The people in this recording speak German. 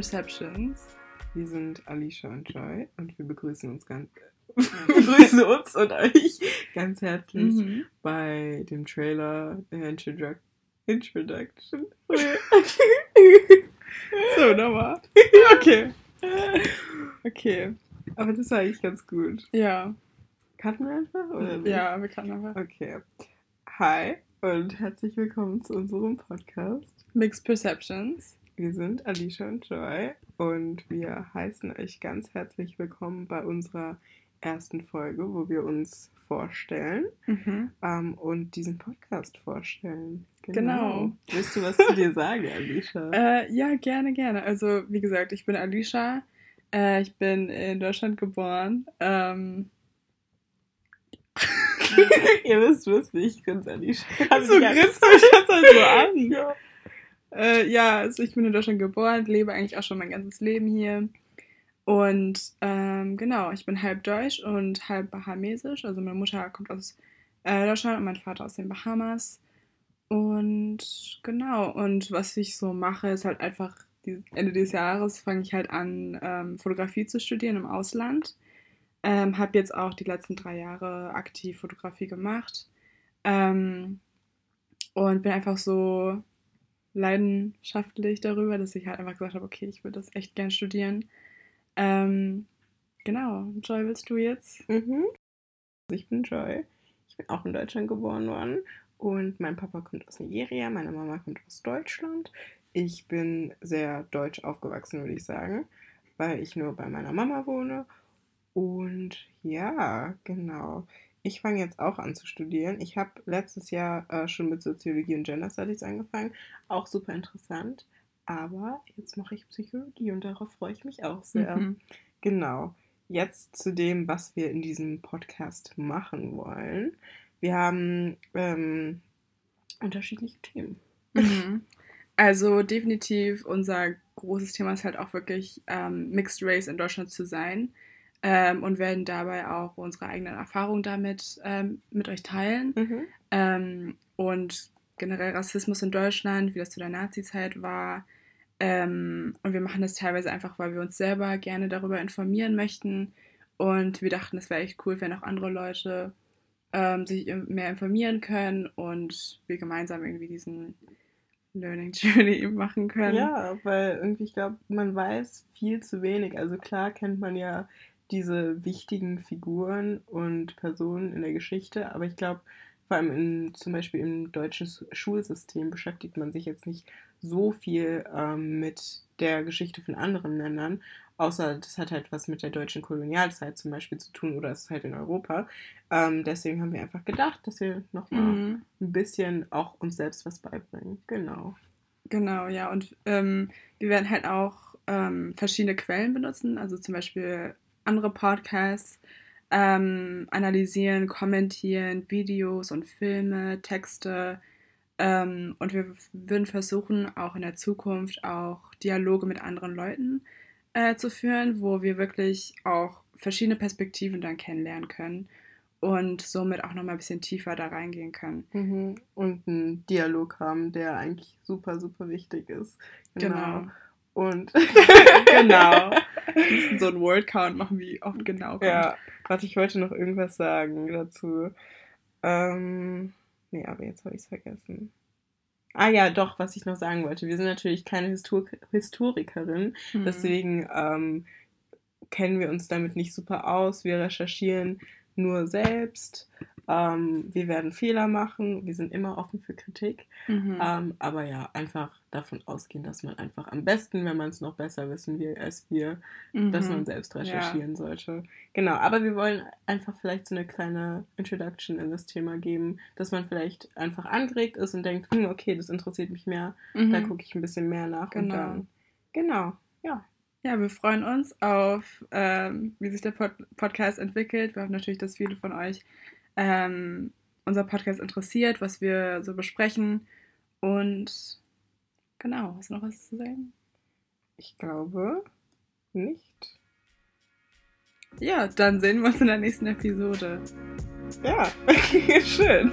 Perceptions. Wir sind Alicia und Joy und wir begrüßen uns ganz begrüßen uns und euch ganz herzlich Mhm. bei dem Trailer der Introduc Introduction. So, nochmal. okay. Okay. Aber das war eigentlich ganz gut. Ja, Cutten wir einfach? Oder nicht? ja, wir können aber. Okay. Hi und herzlich willkommen zu unserem Podcast. Mixed Perceptions. Wir sind Alicia und Joy und wir heißen euch ganz herzlich willkommen bei unserer ersten Folge, wo wir uns vorstellen Mhm. ähm, und diesen Podcast vorstellen. Genau. Willst du was zu dir sagen, Alicia? Äh, ja, gerne, gerne. Also, wie gesagt, ich bin Alicia. Äh, ich bin in Deutschland geboren. Ähm, Ihr wisst, wisst nicht, ich bin's, Alicia. so Ja. grinst du mich jetzt halt so an. Ja. Äh, ja, also ich bin in Deutschland geboren, lebe eigentlich auch schon mein ganzes Leben hier. Und ähm, genau, ich bin halb deutsch und halb bahamesisch. Also meine Mutter kommt aus äh, Deutschland und mein Vater aus den Bahamas. Und genau, und was ich so mache, ist halt einfach, Ende des Jahres fange ich halt an, ähm, Fotografie zu studieren im Ausland. Ähm, habe jetzt auch die letzten drei Jahre aktiv Fotografie gemacht. Ähm, und bin einfach so leidenschaftlich darüber, dass ich halt einfach gesagt habe, okay, ich würde das echt gern studieren. Ähm, genau, Joy, willst du jetzt? Mhm. Ich bin Joy. Ich bin auch in Deutschland geboren worden. Und mein Papa kommt aus Nigeria, meine Mama kommt aus Deutschland. Ich bin sehr deutsch aufgewachsen, würde ich sagen, weil ich nur bei meiner Mama wohne. Und ja, genau. Ich fange jetzt auch an zu studieren. Ich habe letztes Jahr äh, schon mit Soziologie und Gender Studies angefangen. Auch super interessant. Aber jetzt mache ich Psychologie und darauf freue ich mich auch sehr. Mhm. Genau. Jetzt zu dem, was wir in diesem Podcast machen wollen. Wir haben ähm, unterschiedliche Themen. Mhm. Also definitiv unser großes Thema ist halt auch wirklich ähm, Mixed Race in Deutschland zu sein ähm, und werden dabei auch unsere eigenen Erfahrungen damit ähm, mit euch teilen. Ähm, und generell Rassismus in Deutschland, wie das zu der Nazi-Zeit war. Ähm, und wir machen das teilweise einfach, weil wir uns selber gerne darüber informieren möchten. Und wir dachten, es wäre echt cool, wenn auch andere Leute ähm, sich mehr informieren können und wir gemeinsam irgendwie diesen Learning Journey machen können. Ja, weil irgendwie, ich glaube, man weiß viel zu wenig. Also klar kennt man ja diese wichtigen Figuren und Personen in der Geschichte, aber ich glaube, vor allem in, zum Beispiel im deutschen Schulsystem beschäftigt man sich jetzt nicht so viel ähm, mit der Geschichte von anderen Ländern, außer das hat halt was mit der deutschen Kolonialzeit zum Beispiel zu tun oder es ist halt in Europa. Ähm, deswegen haben wir einfach gedacht, dass wir nochmal Mhm. ein bisschen auch uns selbst was beibringen. Genau. Genau, ja. Und ähm, wir werden halt auch ähm, verschiedene Quellen benutzen, also zum Beispiel andere Podcasts, ähm, analysieren, kommentieren, Videos und Filme, Texte. Ähm, und wir würden versuchen, auch in der Zukunft auch Dialoge mit anderen Leuten äh, zu führen, wo wir wirklich auch verschiedene Perspektiven dann kennenlernen können und somit auch nochmal ein bisschen tiefer da reingehen können. Mhm. Und einen Dialog haben, der eigentlich super, super wichtig ist. Genau. Und genau. Wir müssen so einen Word Count machen, wie oft genau kommt. ja, warte, ich wollte noch irgendwas sagen dazu. Ähm, nee, aber jetzt habe ich es vergessen. Ah ja, doch, was ich noch sagen wollte. Wir sind natürlich keine Histor Historikerin, Mhm. deswegen ähm, kennen wir uns damit nicht super aus. Wir recherchieren nur selbst. Ähm, wir werden Fehler machen. Wir sind immer offen für Kritik. Mhm. Ähm, aber ja, einfach davon ausgehen, dass man einfach am besten, wenn man es noch besser wissen will als wir, dass Mhm. man selbst recherchieren sollte. Genau, aber wir wollen einfach vielleicht so eine kleine Introduction in das Thema geben, dass man vielleicht einfach angeregt ist und denkt, hm, okay, das interessiert mich mehr, Mhm. da gucke ich ein bisschen mehr nach und Genau. dann. Genau, ja. Ja, wir freuen uns auf, ähm, wie sich der Pod Podcast entwickelt. Wir hoffen natürlich, dass viele von euch ähm, unser Podcast interessiert, was wir so besprechen. Und genau, hast du noch was zu sagen? Ich glaube nicht. Ja, dann sehen wir uns in der nächsten Episode. Ja, schön.